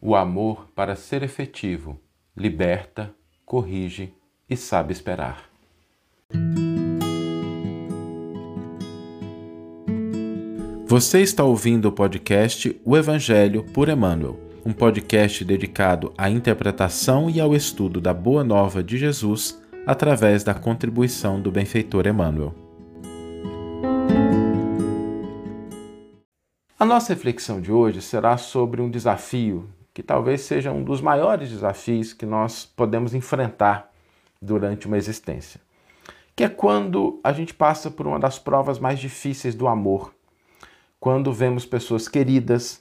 O amor, para ser efetivo, liberta, corrige e sabe esperar. Você está ouvindo o podcast O Evangelho por Emmanuel, um podcast dedicado à interpretação e ao estudo da Boa Nova de Jesus através da contribuição do benfeitor Emmanuel. A nossa reflexão de hoje será sobre um desafio que talvez seja um dos maiores desafios que nós podemos enfrentar durante uma existência, que é quando a gente passa por uma das provas mais difíceis do amor, quando vemos pessoas queridas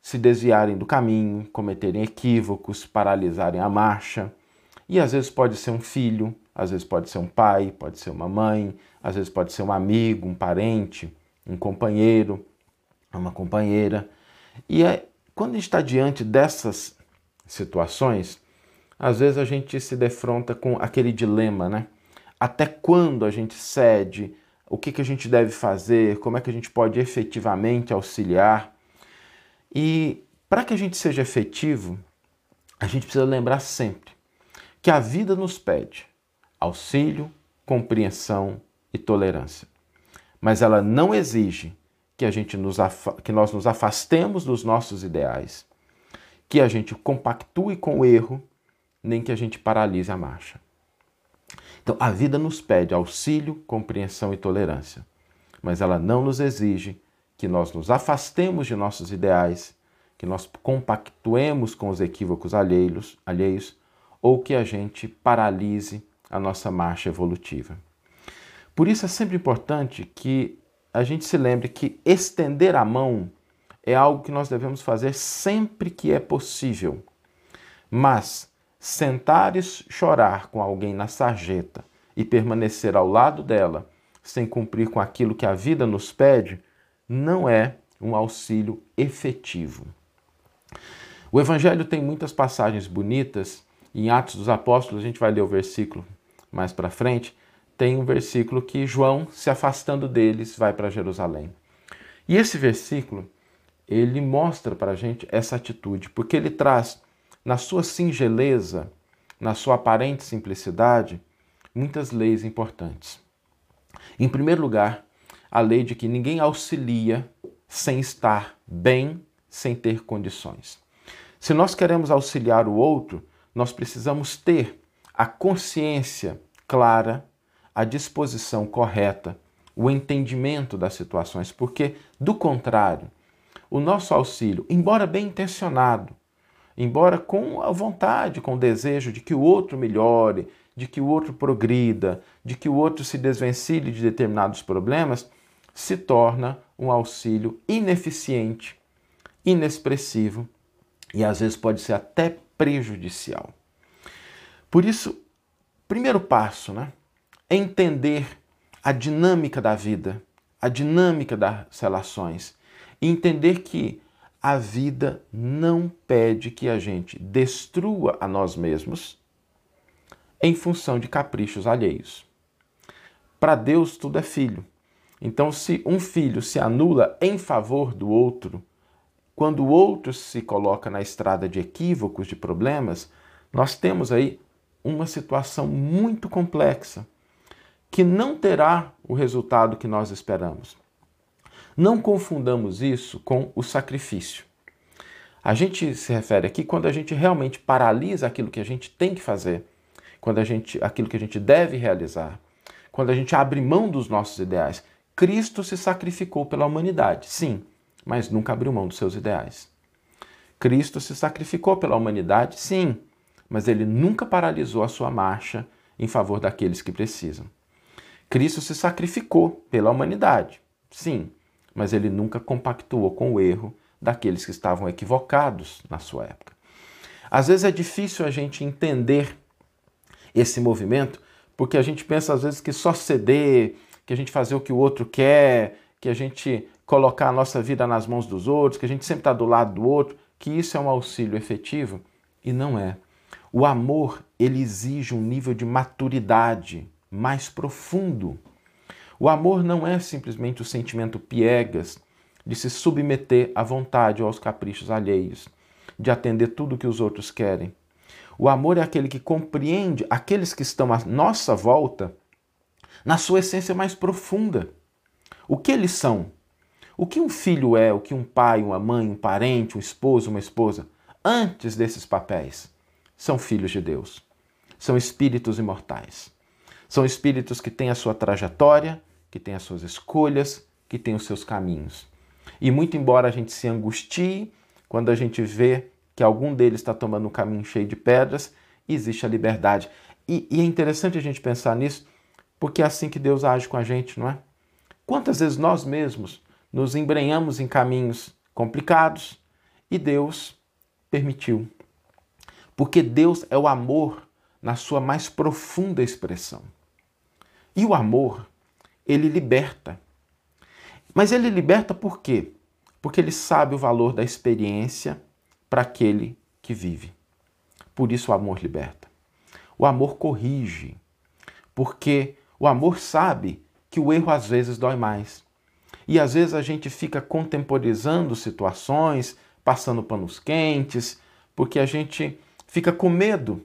se desviarem do caminho, cometerem equívocos, paralisarem a marcha, e às vezes pode ser um filho, às vezes pode ser um pai, pode ser uma mãe, às vezes pode ser um amigo, um parente, um companheiro, uma companheira. E é, quando a gente está diante dessas situações, às vezes a gente se defronta com aquele dilema, né? Até quando a gente cede? O que, que a gente deve fazer? Como é que a gente pode efetivamente auxiliar? E para que a gente seja efetivo, a gente precisa lembrar sempre que a vida nos pede auxílio, compreensão e tolerância. Mas ela não exige que, a gente nos que nós nos afastemos dos nossos ideais, que a gente compactue com o erro, nem que a gente paralise a marcha. Então, a vida nos pede auxílio, compreensão e tolerância, mas ela não nos exige que nós nos afastemos de nossos ideais, que nós compactuemos com os equívocos alheios, alheios ou que a gente paralise a nossa marcha evolutiva. Por isso é sempre importante que a gente se lembre que estender a mão é algo que nós devemos fazer sempre que é possível. Mas sentar e chorar com alguém na sarjeta e permanecer ao lado dela sem cumprir com aquilo que a vida nos pede não é um auxílio efetivo. O Evangelho tem muitas passagens bonitas. Em Atos dos Apóstolos, a gente vai ler o versículo mais para frente, tem um versículo que João, se afastando deles, vai para Jerusalém. E esse versículo, ele mostra para a gente essa atitude, porque ele traz, na sua singeleza, na sua aparente simplicidade, muitas leis importantes. Em primeiro lugar, a lei de que ninguém auxilia sem estar bem, sem ter condições. Se nós queremos auxiliar o outro, nós precisamos ter a consciência clara a disposição correta, o entendimento das situações, porque, do contrário, o nosso auxílio, embora bem intencionado, embora com a vontade, com o desejo de que o outro melhore, de que o outro progrida, de que o outro se desvencilhe de determinados problemas, se torna um auxílio ineficiente, inexpressivo e às vezes pode ser até prejudicial. Por isso, primeiro passo, né? Entender a dinâmica da vida, a dinâmica das relações e entender que a vida não pede que a gente destrua a nós mesmos em função de caprichos alheios. Para Deus, tudo é filho. Então, se um filho se anula em favor do outro, quando o outro se coloca na estrada de equívocos, de problemas, nós temos aí uma situação muito complexa que não terá o resultado que nós esperamos. Não confundamos isso com o sacrifício. A gente se refere aqui quando a gente realmente paralisa aquilo que a gente tem que fazer, quando a gente aquilo que a gente deve realizar, quando a gente abre mão dos nossos ideais. Cristo se sacrificou pela humanidade, sim, mas nunca abriu mão dos seus ideais. Cristo se sacrificou pela humanidade, sim, mas ele nunca paralisou a sua marcha em favor daqueles que precisam. Cristo se sacrificou pela humanidade, sim, mas ele nunca compactuou com o erro daqueles que estavam equivocados na sua época. Às vezes é difícil a gente entender esse movimento, porque a gente pensa às vezes que só ceder, que a gente fazer o que o outro quer, que a gente colocar a nossa vida nas mãos dos outros, que a gente sempre está do lado do outro, que isso é um auxílio efetivo e não é. O amor, ele exige um nível de maturidade mais profundo. O amor não é simplesmente o sentimento piegas de se submeter à vontade ou aos caprichos alheios. de atender tudo que os outros querem. O amor é aquele que compreende aqueles que estão à nossa volta na sua essência mais profunda. O que eles são? O que um filho é, o que um pai, uma mãe, um parente, um esposo, uma esposa, antes desses papéis, são filhos de Deus. São espíritos imortais. São espíritos que têm a sua trajetória, que têm as suas escolhas, que têm os seus caminhos. E muito embora a gente se angustie quando a gente vê que algum deles está tomando um caminho cheio de pedras, existe a liberdade. E, e é interessante a gente pensar nisso, porque é assim que Deus age com a gente, não é? Quantas vezes nós mesmos nos embrenhamos em caminhos complicados e Deus permitiu? Porque Deus é o amor na sua mais profunda expressão. E o amor, ele liberta. Mas ele liberta por quê? Porque ele sabe o valor da experiência para aquele que vive. Por isso o amor liberta. O amor corrige, porque o amor sabe que o erro às vezes dói mais. E às vezes a gente fica contemporizando situações, passando panos quentes, porque a gente fica com medo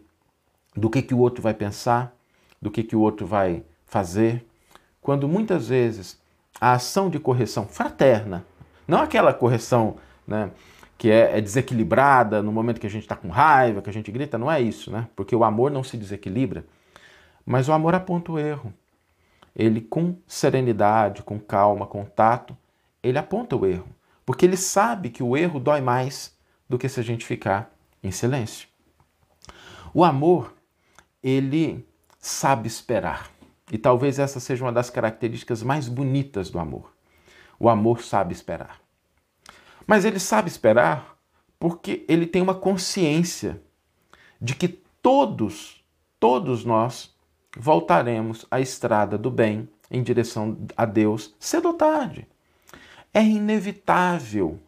do que, que o outro vai pensar, do que, que o outro vai fazer, quando muitas vezes a ação de correção fraterna, não aquela correção né, que é, é desequilibrada no momento que a gente está com raiva, que a gente grita, não é isso, né? Porque o amor não se desequilibra, mas o amor aponta o erro. Ele, com serenidade, com calma, com tato, ele aponta o erro. Porque ele sabe que o erro dói mais do que se a gente ficar em silêncio. O amor, ele sabe esperar. E talvez essa seja uma das características mais bonitas do amor. O amor sabe esperar. Mas ele sabe esperar porque ele tem uma consciência de que todos, todos nós voltaremos à estrada do bem em direção a Deus cedo ou tarde. É inevitável,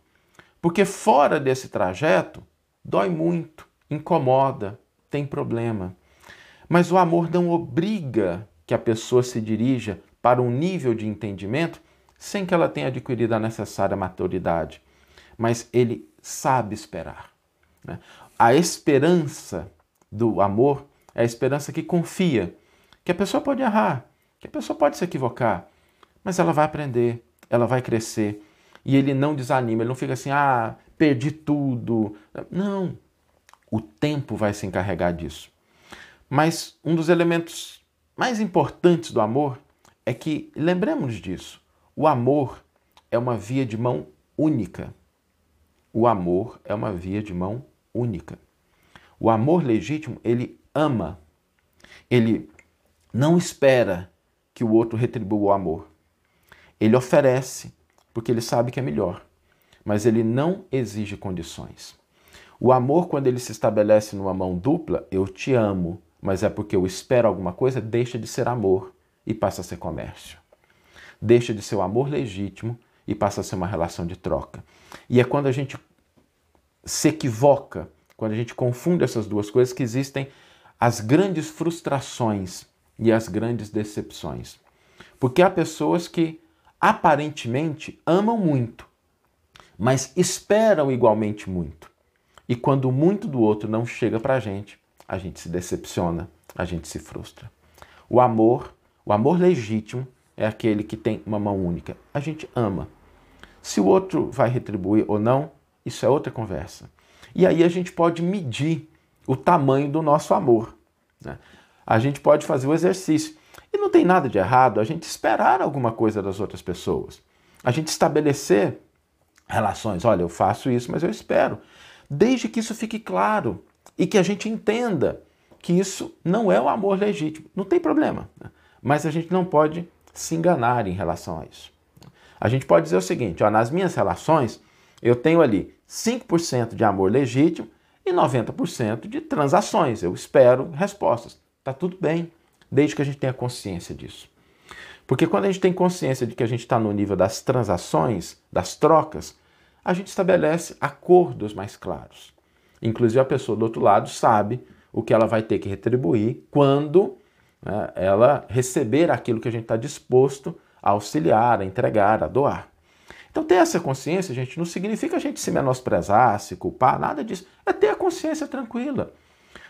porque fora desse trajeto dói muito, incomoda, tem problema. Mas o amor não obriga que a pessoa se dirija para um nível de entendimento sem que ela tenha adquirido a necessária maturidade mas ele sabe esperar. Né? A esperança do amor é a esperança que confia que a pessoa pode errar, que a pessoa pode se equivocar, mas ela vai aprender, ela vai crescer. E ele não desanima, ele não fica assim, ah, perdi tudo. Não, o tempo vai se encarregar disso. Mas um dos elementos mais importantes do amor é que, lembremos disso, o amor é uma via de mão única. O amor é uma via de mão única. O amor legítimo, ele ama. Ele não espera que o outro retribua o amor. Ele oferece, porque ele sabe que é melhor, mas ele não exige condições. O amor, quando ele se estabelece numa mão dupla, eu te amo, mas é porque eu espero alguma coisa, deixa de ser amor e passa a ser comércio. Deixa de ser o amor legítimo e passa a ser uma relação de troca. E é quando a gente se equivoca, quando a gente confunde essas duas coisas, que existem as grandes frustrações e as grandes decepções. Porque há pessoas que aparentemente amam muito, mas esperam igualmente muito. E quando muito do outro não chega para a gente, a gente se decepciona, a gente se frustra. O amor, o amor legítimo, é aquele que tem uma mão única. A gente ama. Se o outro vai retribuir ou não, isso é outra conversa. E aí a gente pode medir o tamanho do nosso amor. Né? A gente pode fazer o exercício. E não tem nada de errado a gente esperar alguma coisa das outras pessoas. A gente estabelecer relações. Olha, eu faço isso, mas eu espero. Desde que isso fique claro e que a gente entenda que isso não é o amor legítimo. Não tem problema. Né? Mas a gente não pode se enganar em relação a isso. A gente pode dizer o seguinte: ó, nas minhas relações, eu tenho ali 5% de amor legítimo e 90% de transações. Eu espero respostas. Tá tudo bem, desde que a gente tenha consciência disso. Porque quando a gente tem consciência de que a gente está no nível das transações, das trocas, a gente estabelece acordos mais claros. Inclusive a pessoa do outro lado sabe o que ela vai ter que retribuir quando né, ela receber aquilo que a gente está disposto a auxiliar, a entregar, a doar. Então, ter essa consciência, gente, não significa a gente se menosprezar, se culpar, nada disso. É ter a consciência tranquila.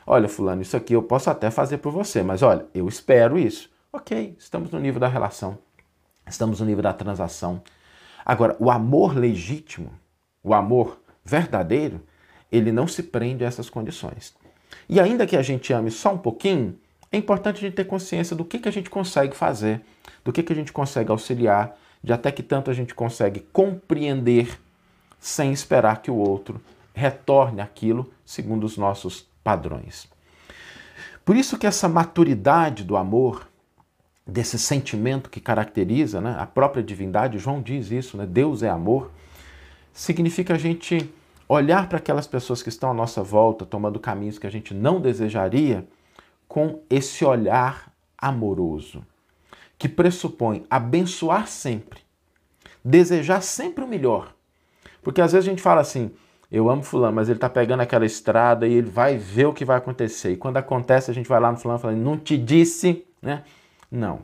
Olha, Fulano, isso aqui eu posso até fazer por você, mas olha, eu espero isso. Ok, estamos no nível da relação, estamos no nível da transação. Agora, o amor legítimo, o amor verdadeiro, ele não se prende a essas condições. E ainda que a gente ame só um pouquinho, é importante a gente ter consciência do que, que a gente consegue fazer, do que, que a gente consegue auxiliar, de até que tanto a gente consegue compreender sem esperar que o outro retorne aquilo segundo os nossos padrões. Por isso que essa maturidade do amor, desse sentimento que caracteriza né, a própria divindade, João diz isso, né, Deus é amor, significa a gente olhar para aquelas pessoas que estão à nossa volta, tomando caminhos que a gente não desejaria, com esse olhar amoroso que pressupõe abençoar sempre, desejar sempre o melhor. Porque às vezes a gente fala assim, eu amo fulano, mas ele está pegando aquela estrada e ele vai ver o que vai acontecer. E quando acontece, a gente vai lá no fulano falando, não te disse, né? Não.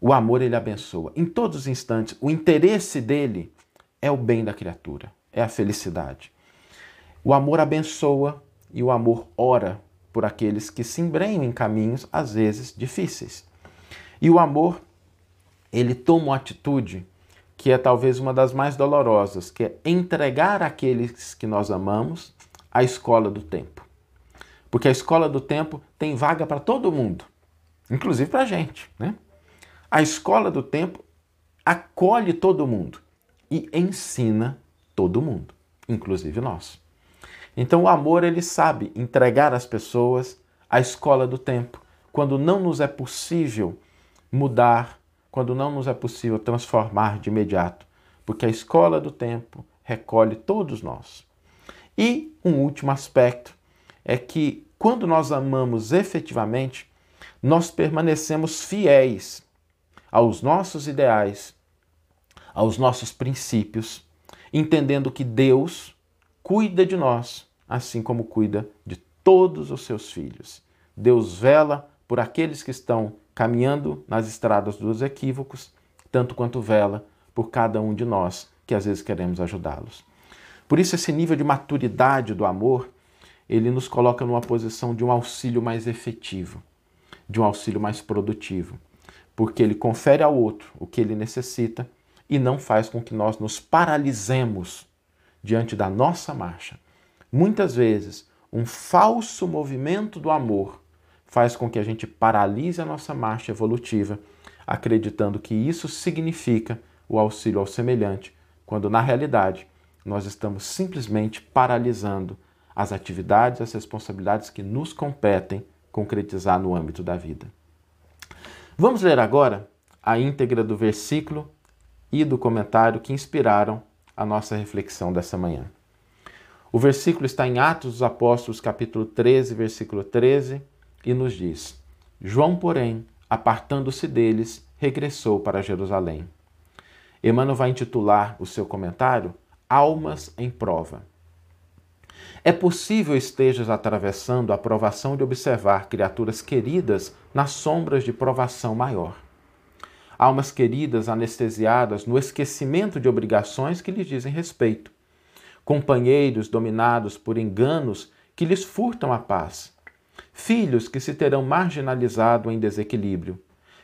O amor ele abençoa. Em todos os instantes, o interesse dele é o bem da criatura, é a felicidade. O amor abençoa e o amor ora por aqueles que se embrenham em caminhos às vezes difíceis. E o amor, ele toma uma atitude que é talvez uma das mais dolorosas, que é entregar aqueles que nós amamos à escola do tempo. Porque a escola do tempo tem vaga para todo mundo, inclusive para a gente. Né? A escola do tempo acolhe todo mundo e ensina todo mundo, inclusive nós. Então o amor ele sabe entregar as pessoas à escola do tempo, quando não nos é possível mudar quando não nos é possível transformar de imediato, porque a escola do tempo recolhe todos nós. E um último aspecto é que quando nós amamos efetivamente, nós permanecemos fiéis aos nossos ideais, aos nossos princípios, entendendo que Deus cuida de nós, assim como cuida de todos os seus filhos. Deus vela por aqueles que estão caminhando nas estradas dos equívocos, tanto quanto vela por cada um de nós que às vezes queremos ajudá-los. Por isso esse nível de maturidade do amor, ele nos coloca numa posição de um auxílio mais efetivo, de um auxílio mais produtivo, porque ele confere ao outro o que ele necessita e não faz com que nós nos paralisemos diante da nossa marcha. Muitas vezes, um falso movimento do amor faz com que a gente paralise a nossa marcha evolutiva, acreditando que isso significa o auxílio ao semelhante, quando na realidade nós estamos simplesmente paralisando as atividades, as responsabilidades que nos competem concretizar no âmbito da vida. Vamos ler agora a íntegra do versículo e do comentário que inspiraram a nossa reflexão dessa manhã. O versículo está em Atos dos Apóstolos, capítulo 13, versículo 13 e nos diz: João, porém, apartando-se deles, regressou para Jerusalém. Emmanuel vai intitular o seu comentário Almas em Prova. É possível estejas atravessando a provação de observar criaturas queridas nas sombras de provação maior. Almas queridas anestesiadas no esquecimento de obrigações que lhes dizem respeito. Companheiros dominados por enganos que lhes furtam a paz filhos que se terão marginalizado em desequilíbrio,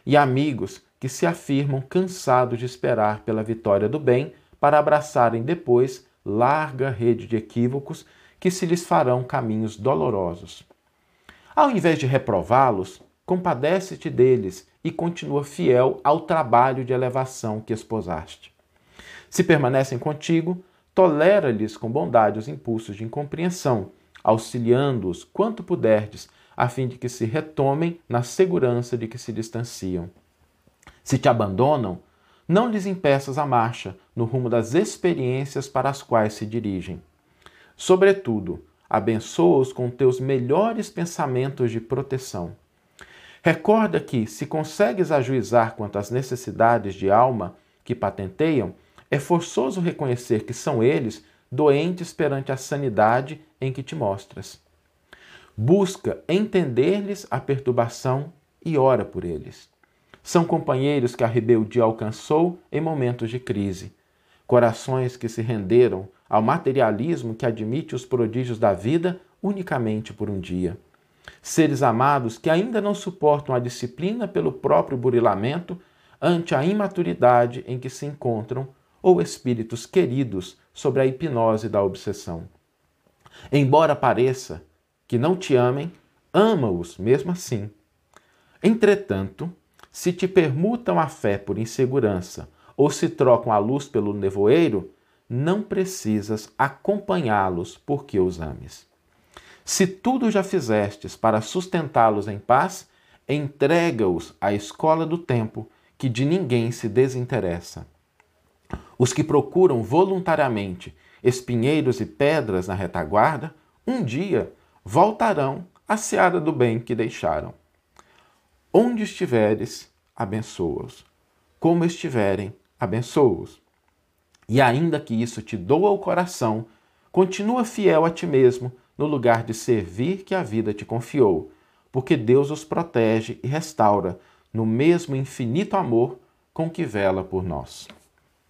e amigos que se afirmam cansados de esperar pela vitória do bem para abraçarem depois larga rede de equívocos que se lhes farão caminhos dolorosos. Ao invés de reprová-los, compadece-te deles e continua fiel ao trabalho de elevação que esposaste. Se permanecem contigo, tolera-lhes com bondade os impulsos de incompreensão auxiliando-os quanto puderdes, a fim de que se retomem na segurança de que se distanciam. Se te abandonam, não lhes impeças a marcha no rumo das experiências para as quais se dirigem. Sobretudo, abençoa-os com teus melhores pensamentos de proteção. Recorda que, se consegues ajuizar quanto às necessidades de alma que patenteiam, é forçoso reconhecer que são eles doentes perante a sanidade em que te mostras. Busca entender-lhes a perturbação e ora por eles. São companheiros que a rebeldia alcançou em momentos de crise. corações que se renderam ao materialismo que admite os prodígios da vida unicamente por um dia. Seres amados que ainda não suportam a disciplina pelo próprio burilamento ante a imaturidade em que se encontram, ou espíritos queridos sobre a hipnose da obsessão. Embora pareça que não te amem, ama-os mesmo assim. Entretanto, se te permutam a fé por insegurança ou se trocam a luz pelo nevoeiro, não precisas acompanhá-los porque os ames. Se tudo já fizestes para sustentá-los em paz, entrega-os à escola do tempo, que de ninguém se desinteressa. Os que procuram voluntariamente espinheiros e pedras na retaguarda, um dia voltarão à seara do bem que deixaram. Onde estiveres, abençoa-os. Como estiverem, abençoa-os. E ainda que isso te doa o coração, continua fiel a ti mesmo no lugar de servir que a vida te confiou, porque Deus os protege e restaura no mesmo infinito amor com que vela por nós.